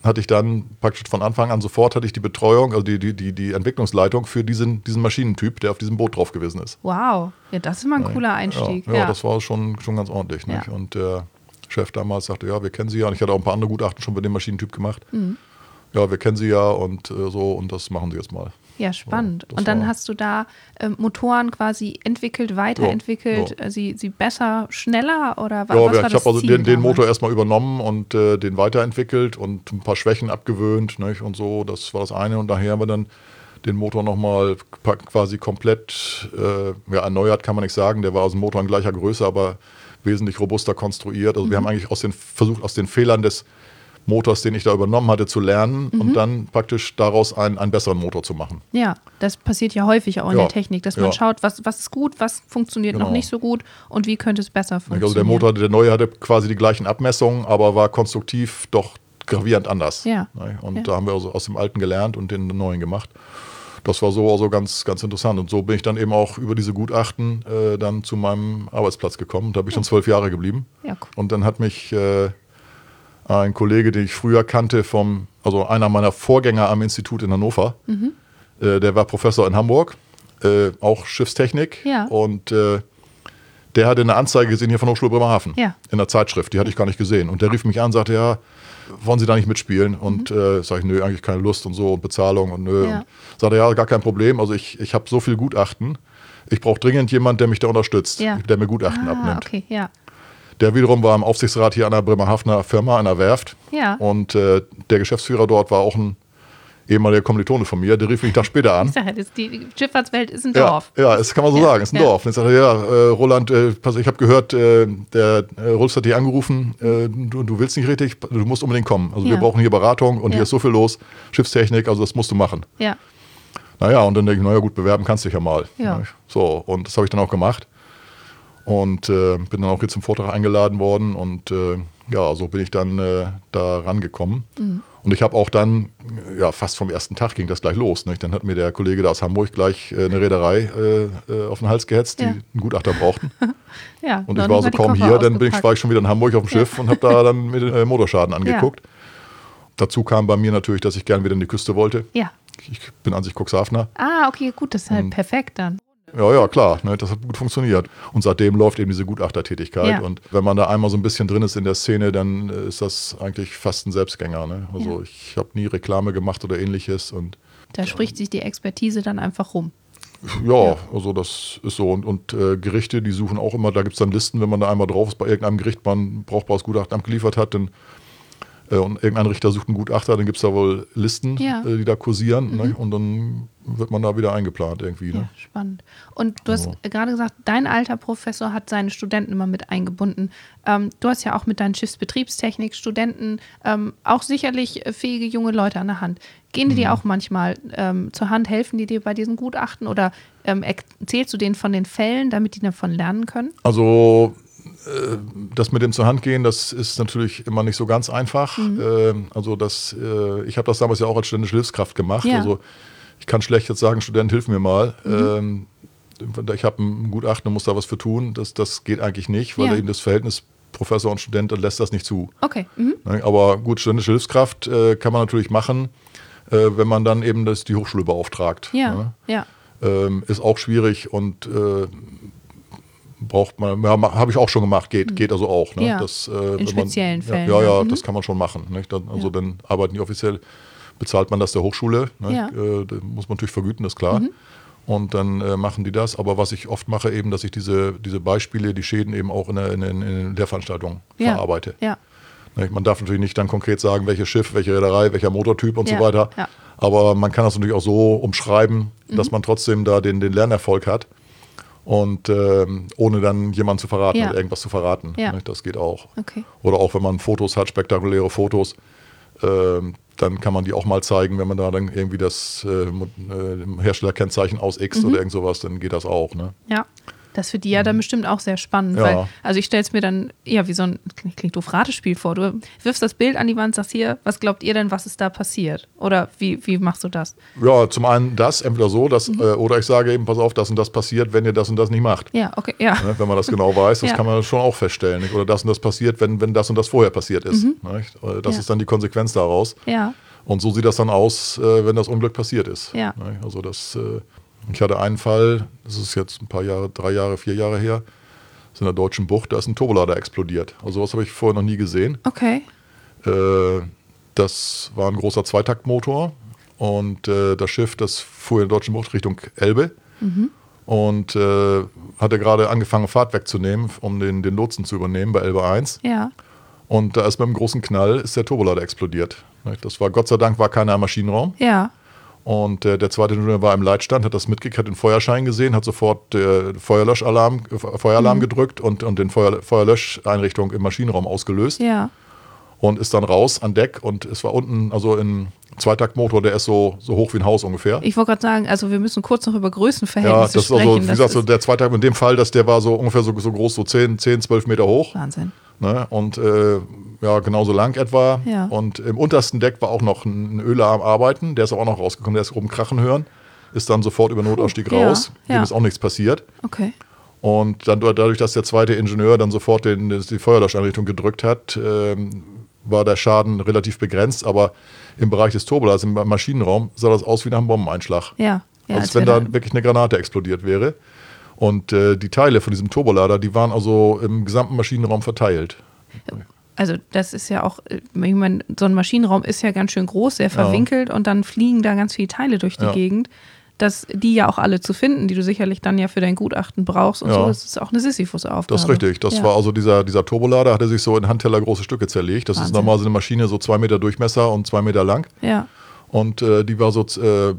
hatte ich dann praktisch von Anfang an sofort hatte ich die Betreuung, also die, die, die, die Entwicklungsleitung für diesen, diesen Maschinentyp, der auf diesem Boot drauf gewesen ist. wow. Ja, das ist mal ein cooler Einstieg. Ja, ja, das war schon, schon ganz ordentlich. Und der Chef damals sagte, ja, wir kennen Sie ja. Und ich hatte auch ein paar andere Gutachten schon bei dem Maschinentyp gemacht. Mhm. Ja, wir kennen Sie ja und äh, so und das machen Sie jetzt mal. Ja, spannend. das und dann hast du da ähm, Motoren quasi entwickelt, weiterentwickelt, Ja, äh, Sie, sie besser, schneller oder wa- Ja, was war ich habe also den, den? Motor erstmal übernommen und äh, den weiterentwickelt und ein paar Schwächen abgewöhnt nicht? und so. Das war das eine. Und daher haben wir dann den Motor nochmal quasi komplett äh, ja, erneuert, kann man nicht sagen. Der war aus dem Motor in gleicher Größe, aber wesentlich robuster konstruiert. Also wir haben eigentlich aus den, versucht, aus den Fehlern des Motors, den ich da übernommen hatte, zu lernen und dann praktisch daraus einen, einen besseren Motor zu machen. Ja, das passiert ja häufig auch in Ja, der Technik, dass man ja. schaut, was, was ist gut, was funktioniert noch Genau. nicht so gut und wie könnte es besser funktionieren. Also der Motor, der neue hatte quasi die gleichen Abmessungen, aber war konstruktiv doch gravierend anders. Ja. Ne? Und Ja. da haben wir also aus dem alten gelernt und den neuen gemacht. Das war so also ganz, ganz interessant. Und so bin ich dann eben auch über diese Gutachten äh, dann zu meinem Arbeitsplatz gekommen. Da bin ich dann zwölf Jahre geblieben. Ja, cool. Und dann hat mich äh, ein Kollege, den ich früher kannte, vom, also einer meiner Vorgänger am Institut in Hannover, Mhm. äh, der war Professor in Hamburg äh, auch Schiffstechnik. Ja. Und äh, der hatte eine Anzeige gesehen hier von Hochschule Bremerhaven Ja. in der Zeitschrift. Die hatte ich gar nicht gesehen. Und der rief mich an, sagte, ja, wollen Sie da nicht mitspielen? Und äh, sage ich, nö, eigentlich keine Lust und so und Bezahlung und nö. Mhm. Ja. Und sagte, ja, gar kein Problem. Also ich, ich habe so viel Gutachten. Ich brauche dringend jemanden, der mich da unterstützt, Ja. der mir Gutachten Ah, abnimmt. okay, ja. Der wiederum war im Aufsichtsrat hier einer Bremerhavener Firma, einer Werft. Ja. Und äh, der Geschäftsführer dort war auch ein ehemaliger Kommilitone von mir. Der rief mich da später an. Ich sage ja, das- die Schifffahrtswelt ist ein Ja, Dorf. ja, das kann man so Ja, sagen, ist ein ja. Dorf. Und ich sagte, ja, äh, Roland, äh, pass, ich habe gehört, äh, der äh, Rolf hat dich angerufen, äh, du, du willst nicht richtig, du musst unbedingt kommen. Also Ja. wir brauchen hier Beratung und Ja. hier ist so viel los, Schiffstechnik, also das musst du machen. Ja. Naja, und dann denke ich, naja gut, bewerben kannst du dich ja mal. Ja. So, und das habe ich dann auch gemacht. Und äh, bin dann auch hier zum Vortrag eingeladen worden und äh, ja, so bin ich dann äh, da rangekommen. Mhm. Und ich habe auch dann, ja, fast vom ersten Tag ging das gleich los. Nicht? Dann hat mir der Kollege da aus Hamburg gleich äh, eine Reederei äh, äh, auf den Hals gehetzt, die Ja. einen Gutachter brauchten. <laughs> ja. Und ich war so kaum hier, dann bin ich, war ich schon wieder in Hamburg auf dem Schiff und habe da dann mit äh, Motorschaden angeguckt. Dazu kam bei mir natürlich, dass ich gern wieder in die Küste wollte. Ja. Ich bin an sich Cuxhavener. Ah, okay, gut, das ist halt perfekt dann. Ja, ja, klar, ne, das hat gut funktioniert. Und seitdem läuft eben diese Gutachtertätigkeit. Ja. Und wenn man da einmal so ein bisschen drin ist in der Szene, dann ist das eigentlich fast ein Selbstgänger. Ne? Also Ja. ich habe nie Reklame gemacht oder ähnliches. Und Da spricht sich die Expertise dann einfach rum. ja, also das ist so. Und, und äh, Gerichte, die suchen auch immer, da gibt es dann Listen, wenn man da einmal drauf ist, bei irgendeinem Gericht man ein brauchbares Gutachten abgeliefert hat, dann und irgendein Richter sucht einen Gutachter, dann gibt es da wohl Listen, Ja. äh, die da kursieren. Ne? Und dann wird man da wieder eingeplant irgendwie. Ne? Ja, spannend. Und du hast So. gerade gesagt, dein alter Professor hat seine Studenten immer mit eingebunden. Ähm, du hast ja auch mit deinen Schiffsbetriebstechnik Studenten ähm, auch sicherlich äh, fähige junge Leute an der Hand. Gehen die Mhm. dir auch manchmal ähm, zur Hand, helfen die dir bei diesen Gutachten oder ähm, erzählst du denen von den Fällen, damit die davon lernen können? Also äh, das mit dem zur Hand gehen, das ist natürlich immer nicht so ganz einfach. Mhm. Ähm, also das, äh, ich habe das damals ja auch als studentische Hilfskraft gemacht. Ja. Also ich kann schlecht jetzt sagen, Student, hilf mir mal. Mhm. Ähm, ich habe ein Gutachten und muss da was für tun. Das, das geht eigentlich nicht, weil Ja. eben das Verhältnis Professor und Student lässt das nicht zu. Okay. Mhm. Ne? Aber gut, studentische Hilfskraft äh, kann man natürlich machen, äh, wenn man dann eben das, die Hochschule beauftragt. Ja, Ne? ja. ähm, ist auch schwierig und äh, braucht man, ja, habe ich auch schon gemacht, geht, geht also auch. Ne? Mhm. Ja, das, äh, man- speziellen Fällen, Ja, ja, ja Mhm. das kann man schon machen. Nicht? Dann, also Ja. dann arbeiten die offiziell, bezahlt man das der Hochschule. Ne? Ja. Äh, muss man natürlich vergüten, das ist klar. Mhm. Und dann äh, machen die das. Aber was ich oft mache, eben, dass ich diese, diese Beispiele, die Schäden eben auch in der, in, in, in der Veranstaltung Ja. verarbeite. Ja. Ne, Man darf natürlich nicht dann konkret sagen, welches Schiff, welche Reederei, welcher Motortyp und Ja, so weiter. ja. Aber man kann das natürlich auch so umschreiben, Mhm. dass man trotzdem da den, den Lernerfolg hat. Und ähm, ohne dann jemanden zu verraten Ja. oder irgendwas zu verraten. Ja. Ne, Das geht auch. Okay. Oder auch wenn man Fotos hat, spektakuläre Fotos, ähm, dann kann man die auch mal zeigen, wenn man da dann irgendwie das äh, äh, Herstellerkennzeichen ausixt Mhm. oder irgend sowas, dann geht das auch. Ne? Ja. Das ist für die ja dann bestimmt auch sehr spannend. Ja. Weil, also ich stelle es mir dann eher wie so ein, klingt, doof, Ratespiel vor. Du wirfst das Bild an die Wand, sagst hier, was glaubt ihr denn, was ist da passiert? Oder wie, wie machst du das? Ja, zum einen das, entweder so, dass, Mhm. äh, oder ich sage eben, pass auf, das und das passiert, wenn ihr das und das nicht macht. Ja, okay, ja. Ne, wenn man das genau weiß, das Ja. kann man schon auch feststellen. Nicht? Oder das und das passiert, wenn, wenn das und das vorher passiert ist. Nicht? Äh, Das Mhm. Ja. ist dann die Konsequenz daraus. Ja, Und so sieht das dann aus, äh, wenn das Unglück passiert ist. Ja. Nicht? Also das, äh, ich hatte einen Fall, das ist jetzt ein paar Jahre, drei Jahre, vier Jahre her, in der Deutschen Bucht, da ist ein Turbolader explodiert. Also sowas habe ich vorher noch nie gesehen. okay. Äh, das war ein großer Zweitaktmotor und äh, das Schiff, das fuhr in der Deutschen Bucht Richtung Elbe und äh, hatte gerade angefangen, Fahrt wegzunehmen, um den, den Lotsen zu übernehmen bei Elbe 1. Ja, Und da ist mit einem großen Knall ist der Turbolader explodiert. Das war Gott sei Dank war keiner im Maschinenraum. ja, Und äh, der zweite Ingenieur war im Leitstand, hat das mitgekriegt, hat den Feuerschein gesehen, hat sofort äh, Feuerlöschalarm, äh, Feueralarm gedrückt und, und den Feuer, Feuerlöscheinrichtung im Maschinenraum ausgelöst ja. Und ist dann raus an Deck und es war unten, also ein Zweitaktmotor, der ist so, so hoch wie ein Haus ungefähr. Ich wollte gerade sagen, also wir müssen kurz noch über Ja, Größenverhältnisse das ist sprechen. also, wie das gesagt, so der Zweitakt in dem Fall, dass der war so ungefähr so, so groß, so 10, 10, 12 Meter hoch. Wahnsinn. Ne? Und äh, ja, genauso lang etwa. Ja. Und im untersten Deck war auch noch ein, Öler am Arbeiten, der ist auch noch rausgekommen, der ist oben krachen hören, ist dann sofort über Notausstieg ja, raus, dem ja. ist auch nichts passiert. Okay. Und dann dadurch, dass der zweite Ingenieur dann sofort den, die Feuerlöscheinrichtung gedrückt hat, ähm, war der Schaden relativ begrenzt, aber im Bereich des Turboladers, im Maschinenraum, sah das aus wie nach einem Bombeneinschlag. Ja. Ja, als als wenn da wirklich eine Granate explodiert wäre. Und äh, die Teile von diesem Turbolader, die waren also im gesamten Maschinenraum verteilt. Also das ist ja auch, äh, ich meine, so ein Maschinenraum ist ja ganz schön groß, sehr verwinkelt und dann fliegen da ganz viele Teile durch die Ja. Gegend. Dass die ja auch alle zu finden, die du sicherlich dann ja für dein Gutachten brauchst und Ja. so, das ist auch eine Sisyphus-Aufgabe. Das ist richtig. Das ja. war also dieser, dieser Turbolader, hatte sich so in Handteller große Stücke zerlegt. Das ist Wahnsinn. normal so eine Maschine, so zwei Meter Durchmesser und zwei Meter lang. Ja, Und äh, die war so, äh,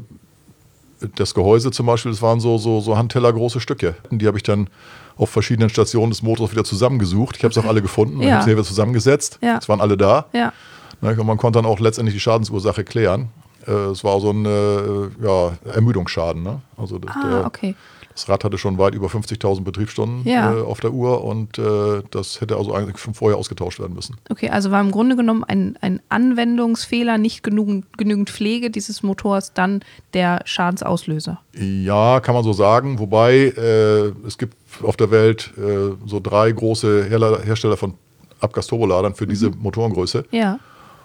das Gehäuse zum Beispiel, das waren so, so, so Handteller große Stücke. Die habe ich dann auf verschiedenen Stationen des Motors wieder zusammengesucht. Ich habe es auch alle gefunden und Ja. habe sie wieder zusammengesetzt. Ja. Es waren alle da. ja, Ne, Und man konnte dann auch letztendlich die Schadensursache klären. Äh, Es war so ein äh, ja, Ermüdungsschaden. Ne? Also das, ah, der, okay. das Rad hatte schon weit über 50.000 Betriebsstunden Ja. äh, auf der Uhr und äh, das hätte also eigentlich schon vorher ausgetauscht werden müssen. Okay, also war im Grunde genommen ein, ein Anwendungsfehler, nicht genügend, genügend Pflege dieses Motors, dann der Schadensauslöser. Ja, kann man so sagen. Wobei äh, es gibt auf der Welt äh, so drei große Hersteller von Abgasturboladern für diese Motorengröße. Ja,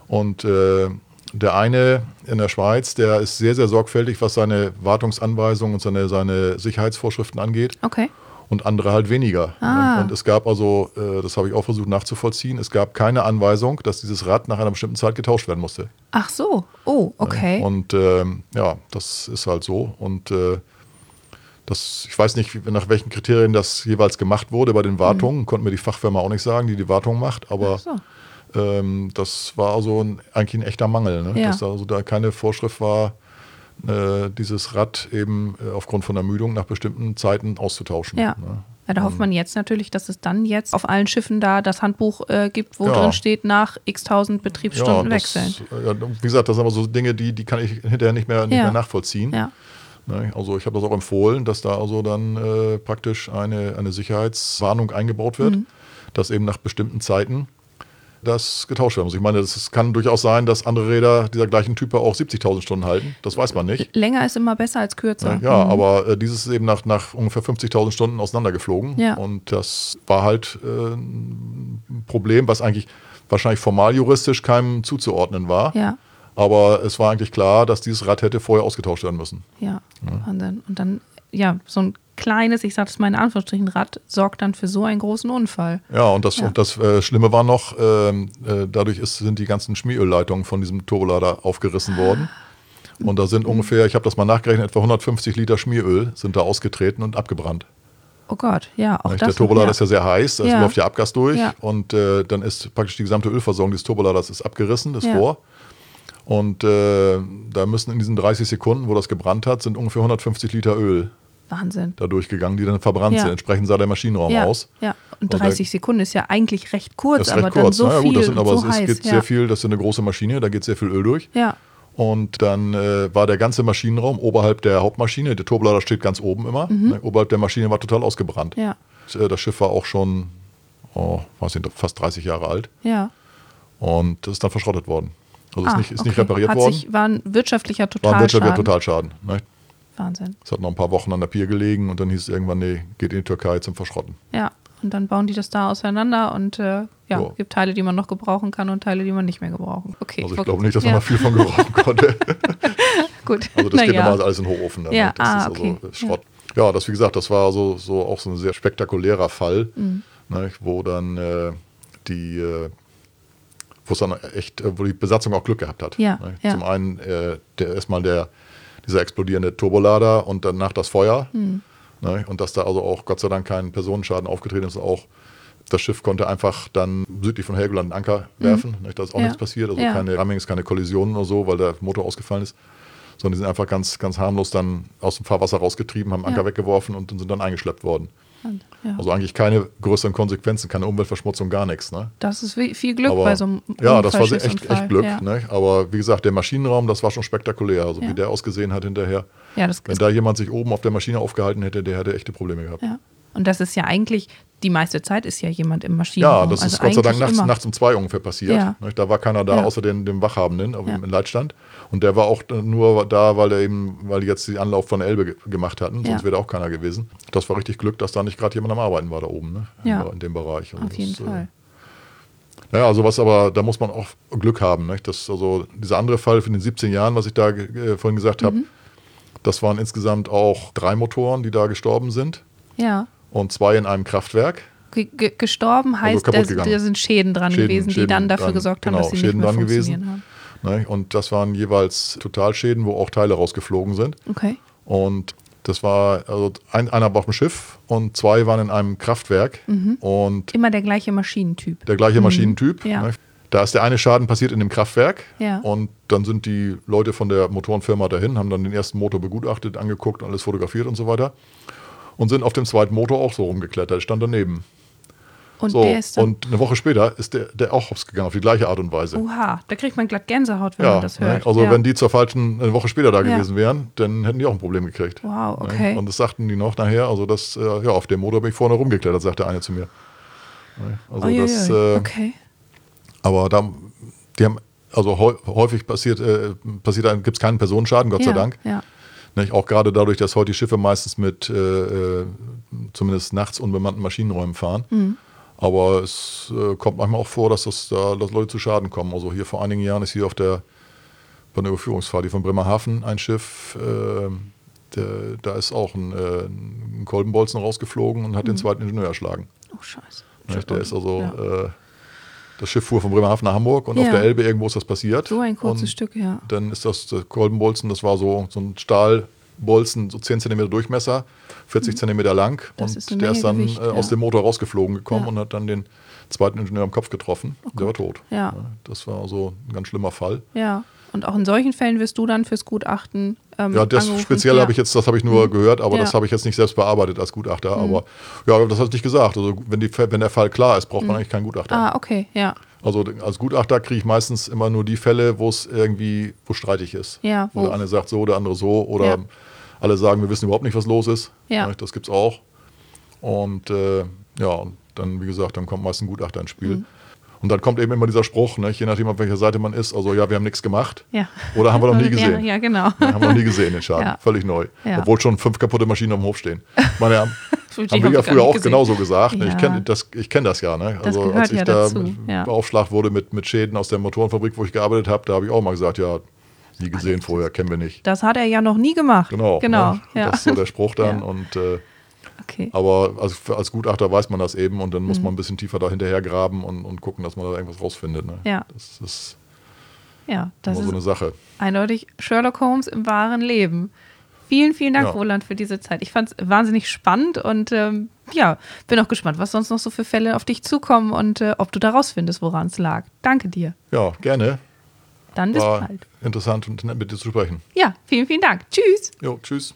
Und der eine in der Schweiz, der ist sehr, sehr sorgfältig, was seine Wartungsanweisungen und seine, seine Sicherheitsvorschriften angeht. okay. Und andere halt weniger. Ah. Und es gab also, äh, das habe ich auch versucht nachzuvollziehen, es gab keine Anweisung, dass dieses Rad nach einer bestimmten Zeit getauscht werden musste. Ach so, oh, okay. Und ähm, ja, das ist halt so. Und äh, das, ich weiß nicht, nach welchen Kriterien das jeweils gemacht wurde bei den Wartungen. Konnte mir die Fachfirma auch nicht sagen, die die Wartung macht. Aber Ach so. Ähm, das war also ein, eigentlich ein echter Mangel, ne? Ja. dass da also da keine Vorschrift war, äh, dieses Rad eben äh, aufgrund von Ermüdung nach bestimmten Zeiten auszutauschen. Ja. Ne? Ja, da hofft man jetzt natürlich, dass es dann jetzt auf allen Schiffen da das Handbuch äh, gibt, wo Ja. drin steht, nach x tausend Betriebsstunden das, wechseln. ja, wie gesagt, das sind aber so Dinge, die, die kann ich hinterher nicht mehr, nicht Ja. mehr nachvollziehen. Ja, Ne, Also ich habe das auch empfohlen, dass da also dann äh, praktisch eine, eine Sicherheitswarnung eingebaut wird, Mhm. dass eben nach bestimmten Zeiten das getauscht werden muss. Ich meine, es kann durchaus sein, dass andere Räder dieser gleichen Type auch 70.000 Stunden halten. Das weiß man nicht. länger ist immer besser als kürzer. Ja, aber äh, dieses ist eben nach, nach ungefähr 50.000 Stunden auseinandergeflogen. Ja. Und das war halt äh, ein Problem, was eigentlich wahrscheinlich formal juristisch keinem zuzuordnen war. Ja, Aber es war eigentlich klar, dass dieses Rad hätte vorher ausgetauscht werden müssen. ja, Wahnsinn. Und dann, ja, so ein kleines, ich sage es mal in Anführungsstrichen, Rad sorgt dann für so einen großen Unfall. Ja, und das, Ja. Und das äh, Schlimme war noch, ähm, äh, dadurch ist, sind die ganzen Schmierölleitungen von diesem Turbolader aufgerissen worden. Und da sind ungefähr, ich habe das mal nachgerechnet, etwa 150 Liter Schmieröl sind da ausgetreten und abgebrannt. Oh Gott, ja, auch Nicht? das. Der Turbolader noch, ist ja sehr heiß, es Ja. läuft ja Abgas durch Ja. und äh, dann ist praktisch die gesamte Ölversorgung des Turboladers ist abgerissen, das Ja. Rohr. Und äh, da müssen in diesen 30 Sekunden, wo das gebrannt hat, sind ungefähr 150 Liter Öl Wahnsinn. da durchgegangen, die dann verbrannt Ja. sind. Entsprechend sah der Maschinenraum Ja, aus. ja. Und Und da- 30 Sekunden ist ja eigentlich recht kurz, Das ist aber recht dann kurz. so Na ja, viel gut, das sind aber so es ist- heiß. geht ja. sehr viel, das ist eine große Maschine, da geht sehr viel Öl durch. Ja, Und dann äh, war der ganze Maschinenraum oberhalb der Hauptmaschine, der Turbolader steht ganz oben immer, ne, oberhalb der Maschine war total ausgebrannt. Mhm. ja, Äh, Das Schiff war auch schon, oh, weiß nicht, fast 30 Jahre alt ja. und das ist dann verschrottet worden. Also ist, Ah, nicht, ist nicht okay. repariert Hat worden. Sich, war ein wirtschaftlicher war ein Totalschaden. wirtschaftlicher Totalschaden. Ne? Wahnsinn. Es hat noch ein paar Wochen an der Pier gelegen und dann hieß es irgendwann, nee, geht in die Türkei zum Verschrotten. Ja, und dann bauen die das da auseinander und äh, ja, Ja. gibt Teile, die man noch gebrauchen kann und Teile, die man nicht mehr gebrauchen. Okay. Also ich okay. glaube nicht, dass man ja, da viel von gebrauchen <laughs> konnte. Gut. Also das Na geht ja. normalerweise alles in den Hochofen. Dann, Ja, ne? Das ah, ist okay. also Schrott. Ja. das wie gesagt, das war so, so auch so ein sehr spektakulärer Fall, Mhm. ne, wo dann äh, die, äh, wo es dann echt, wo die Besatzung auch Glück gehabt hat. Ja, ne? ja. Zum einen äh, der erstmal der dieser explodierende Turbolader und danach das Feuer. Mhm. Ne? Und dass da also auch Gott sei Dank kein Personenschaden aufgetreten ist, auch das Schiff konnte einfach dann südlich von Helgoland einen Anker werfen. Ne? Da ist auch Mhm. Ja. nichts passiert, also Ja. keine Rammings, keine Kollisionen oder so, weil der Motor ausgefallen ist sondern die sind einfach ganz, ganz harmlos dann aus dem Fahrwasser rausgetrieben, haben Anker Ja. weggeworfen und sind dann eingeschleppt worden. Ja. Also eigentlich keine größeren Konsequenzen, keine Umweltverschmutzung, gar nichts. Ne? das ist viel Glück Aber, bei so einem ja, das war echt, echt Glück. Ja, Ne? Aber wie gesagt, der Maschinenraum, das war schon spektakulär. Also Ja. wie der ausgesehen hat hinterher. Wenn da jemand sich oben auf der Maschine aufgehalten hätte, der hätte echte Probleme gehabt. Ja. Und das ist ja eigentlich, die meiste Zeit ist ja jemand im Maschinenraum. Ja, das also ist Gott sei Dank nachts, immer. nachts um zwei ungefähr passiert. Ja. Da war keiner da, Ja. außer den, dem Wachhabenden Ja. im Leitstand. Und der war auch nur da, weil er eben, weil die jetzt den Anlauf von Elbe ge gemacht hatten, sonst wäre da auch keiner gewesen. Das war richtig Glück, dass da nicht gerade jemand am Arbeiten war da oben, ne? Ja. In dem Bereich. Also Auf jeden das, äh, Fall. Ja, also was aber, da muss man auch Glück haben. Ne? Das, also dieser andere Fall von den 17 Jahren, was ich da äh, vorhin gesagt habe, Das waren insgesamt auch drei Motoren, die da gestorben sind Ja. Und zwei in einem Kraftwerk. Ge gestorben heißt, kaputt da, da sind Schäden dran Schäden- gewesen, die Schäden dann dafür dran, gesorgt haben, genau, dass sie Schäden nicht mehr dran gewesen. haben. Ne? Und das waren jeweils Totalschäden, wo auch Teile rausgeflogen sind. Okay. Und das war, also ein, einer war auf dem Schiff und zwei waren in einem Kraftwerk. Und Immer der gleiche Maschinentyp. der gleiche Maschinentyp. Ja. Ne? Da ist der eine Schaden passiert in dem Kraftwerk. Ja. Und dann sind die Leute von der Motorenfirma dahin, haben dann den ersten Motor begutachtet, angeguckt, alles fotografiert und so weiter. Und sind auf dem zweiten Motor auch so rumgeklettert, stand daneben. Und So, der ist dann, und eine Woche später ist der, der auch hops gegangen, auf die gleiche Art und Weise. oha, da kriegt man glatt Gänsehaut, wenn ja, man das hört. ne? also ja. wenn die zur falschen, eine Woche später da Ja. gewesen wären, dann hätten die auch ein Problem gekriegt. Wow, Ne? okay. Und das sagten die noch nachher, also das, äh, ja, auf dem Motor bin ich vorne rumgeklettert, sagte eine zu mir. Ne? Also Uiuiui, das, äh, okay. aber da, die haben, also häu- häufig passiert, äh, passiert gibt es keinen Personenschaden, Gott sei Dank. Ja. Nicht? Auch gerade dadurch, dass heute die Schiffe meistens mit äh, äh, zumindest nachts unbemannten Maschinenräumen fahren. Mhm. Aber es äh, kommt manchmal auch vor, dass, das, da, dass Leute zu Schaden kommen. Also hier vor einigen Jahren ist hier auf der, bei einer Überführungsfahrt hier von Bremerhaven ein Schiff, äh, der, da ist auch ein, äh, ein Kolbenbolzen rausgeflogen und hat Mhm. den zweiten Ingenieur erschlagen. Oh, scheiße. Nicht? Der ist also, Ja. Das Schiff fuhr von Bremerhaven nach Hamburg und Ja. auf der Elbe irgendwo ist das passiert. so ein kurzes und Stück, ja. Dann ist das Kolbenbolzen, das war so, so ein Stahlbolzen, so 10 cm Durchmesser, 40 cm lang. Mhm. Das und ist der ist dann Gewicht, äh, aus ja. dem Motor rausgeflogen gekommen Ja. Oh und hat dann den zweiten Ingenieur am Kopf getroffen. der war tot. Ja. Das war so ein ganz schlimmer Fall. Ja. Und auch in solchen Fällen wirst du dann fürs Gutachten. Ähm, Ja, das angerufen. speziell ja. habe ich jetzt, das habe ich nur gehört, aber Ja. Mhm. das habe ich jetzt nicht selbst bearbeitet als Gutachter. Aber ja, das hast du nicht gesagt. Also wenn, die, wenn der Fall klar ist, braucht man eigentlich keinen Gutachter. Ah, okay, ja. Also als Gutachter kriege ich meistens immer nur die Fälle, wo es irgendwie, wo streitig ist. Ja, wo wo- der eine sagt so, der andere so oder Ja. alle sagen, wir wissen überhaupt nicht, was los ist. Ja. Das gibt es auch. Und äh, ja, und dann, wie gesagt, dann kommt meist ein Gutachter ins Spiel. Mhm. Und dann kommt eben immer dieser Spruch, ne, je nachdem, auf welcher Seite man ist, also ja, wir haben nichts gemacht. Ja. Oder haben wir noch nie <laughs> gesehen. Ja, ja genau. Ja, haben wir noch nie gesehen, den Schaden. Völlig neu. Obwohl schon fünf kaputte Maschinen am Hof stehen. Ich Meine, <laughs> haben, haben wir ja früher auch gesehen. genauso gesagt. ne? Ich kenne das, ich kenn das ja. Ne? Also als ich da beaufschlagt wurde mit, mit Schäden aus der Motorenfabrik, wo ich gearbeitet habe, da habe ich auch mal gesagt, ja, nie gesehen vorher, kennen wir nicht. Das hat er ja noch nie gemacht. Genau. Genau. Ne? Ja. Das ist so der Spruch dann. <laughs> Und, äh, Okay. aber als, als Gutachter weiß man das eben und dann Mhm. muss man ein bisschen tiefer da hinterher graben und, und gucken, dass man da irgendwas rausfindet. Ne? Ja. Das ist Ja, das immer so ist eine Sache. eindeutig Sherlock Holmes im wahren Leben. Vielen, vielen Dank, Ja. Roland, für diese Zeit. Ich fand es wahnsinnig spannend und ähm, ja, bin auch gespannt, was sonst noch so für Fälle auf dich zukommen und äh, ob du da rausfindest, woran es lag. Danke dir. Ja, gerne. Dann bis War bald. interessant und nett mit dir zu sprechen. Ja, vielen, vielen Dank. Tschüss. Jo, tschüss.